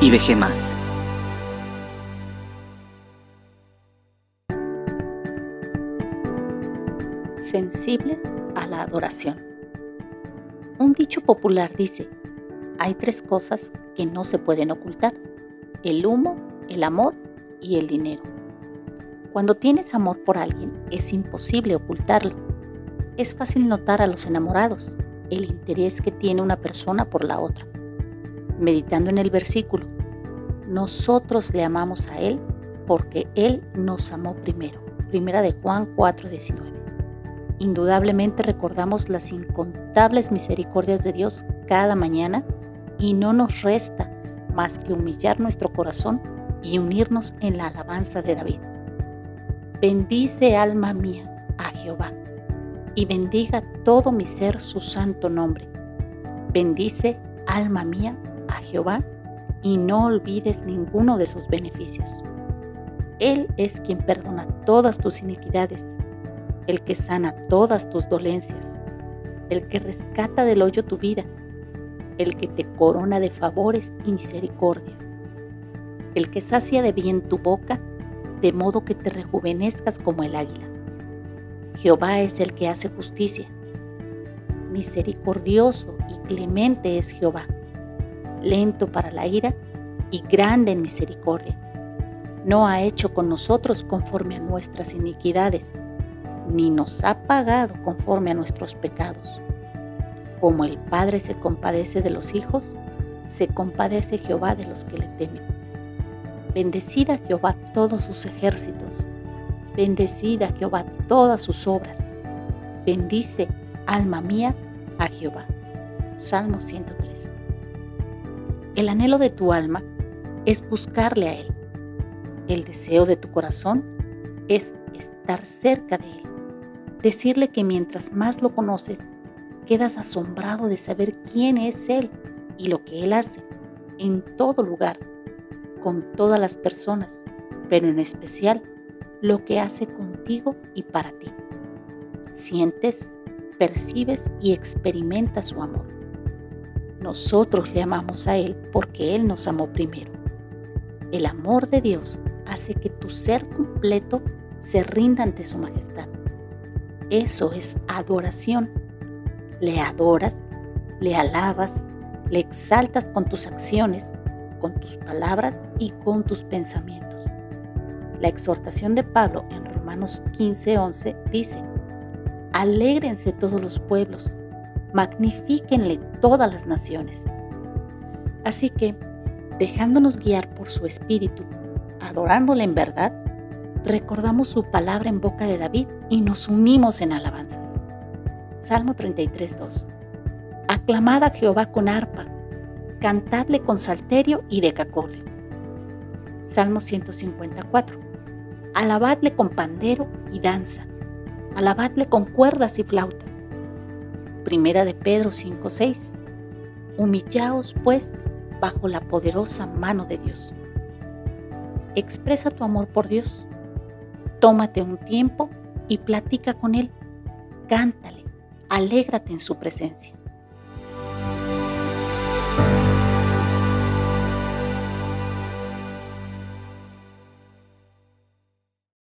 y dejé más. Sensibles a la adoración. Un dicho popular dice, hay tres cosas que no se pueden ocultar, el humo, el amor y el dinero. Cuando tienes amor por alguien es imposible ocultarlo. Es fácil notar a los enamorados el interés que tiene una persona por la otra. Meditando en el versículo, nosotros le amamos a Él porque Él nos amó primero. Primera de Juan 4:19. Indudablemente recordamos las incontables misericordias de Dios cada mañana y no nos resta más que humillar nuestro corazón y unirnos en la alabanza de David. Bendice alma mía a Jehová y bendiga todo mi ser su santo nombre. Bendice alma mía a Jehová y no olvides ninguno de sus beneficios. Él es quien perdona todas tus iniquidades el que sana todas tus dolencias, el que rescata del hoyo tu vida, el que te corona de favores y misericordias, el que sacia de bien tu boca, de modo que te rejuvenezcas como el águila. Jehová es el que hace justicia. Misericordioso y clemente es Jehová, lento para la ira y grande en misericordia. No ha hecho con nosotros conforme a nuestras iniquidades ni nos ha pagado conforme a nuestros pecados. Como el Padre se compadece de los hijos, se compadece Jehová de los que le temen. Bendecida Jehová todos sus ejércitos, bendecida Jehová todas sus obras. Bendice, alma mía, a Jehová. Salmo 103. El anhelo de tu alma es buscarle a Él. El deseo de tu corazón es estar cerca de Él decirle que mientras más lo conoces, quedas asombrado de saber quién es Él y lo que Él hace en todo lugar, con todas las personas, pero en especial lo que hace contigo y para ti. Sientes, percibes y experimentas su amor. Nosotros le amamos a Él porque Él nos amó primero. El amor de Dios hace que tu ser completo se rinda ante su majestad eso es adoración. Le adoras, le alabas, le exaltas con tus acciones, con tus palabras y con tus pensamientos. La exhortación de Pablo en Romanos 15:11 dice, Alégrense todos los pueblos, magnifíquenle todas las naciones. Así que, dejándonos guiar por su espíritu, adorándole en verdad, recordamos su palabra en boca de David y nos unimos en alabanzas. Salmo 33.2. Aclamad a Jehová con arpa, cantadle con salterio y decacordio. Salmo 154. Alabadle con pandero y danza, alabadle con cuerdas y flautas. Primera de Pedro 5.6. Humillaos pues bajo la poderosa mano de Dios. Expresa tu amor por Dios Tómate un tiempo y platica con Él. Cántale, alégrate en su presencia.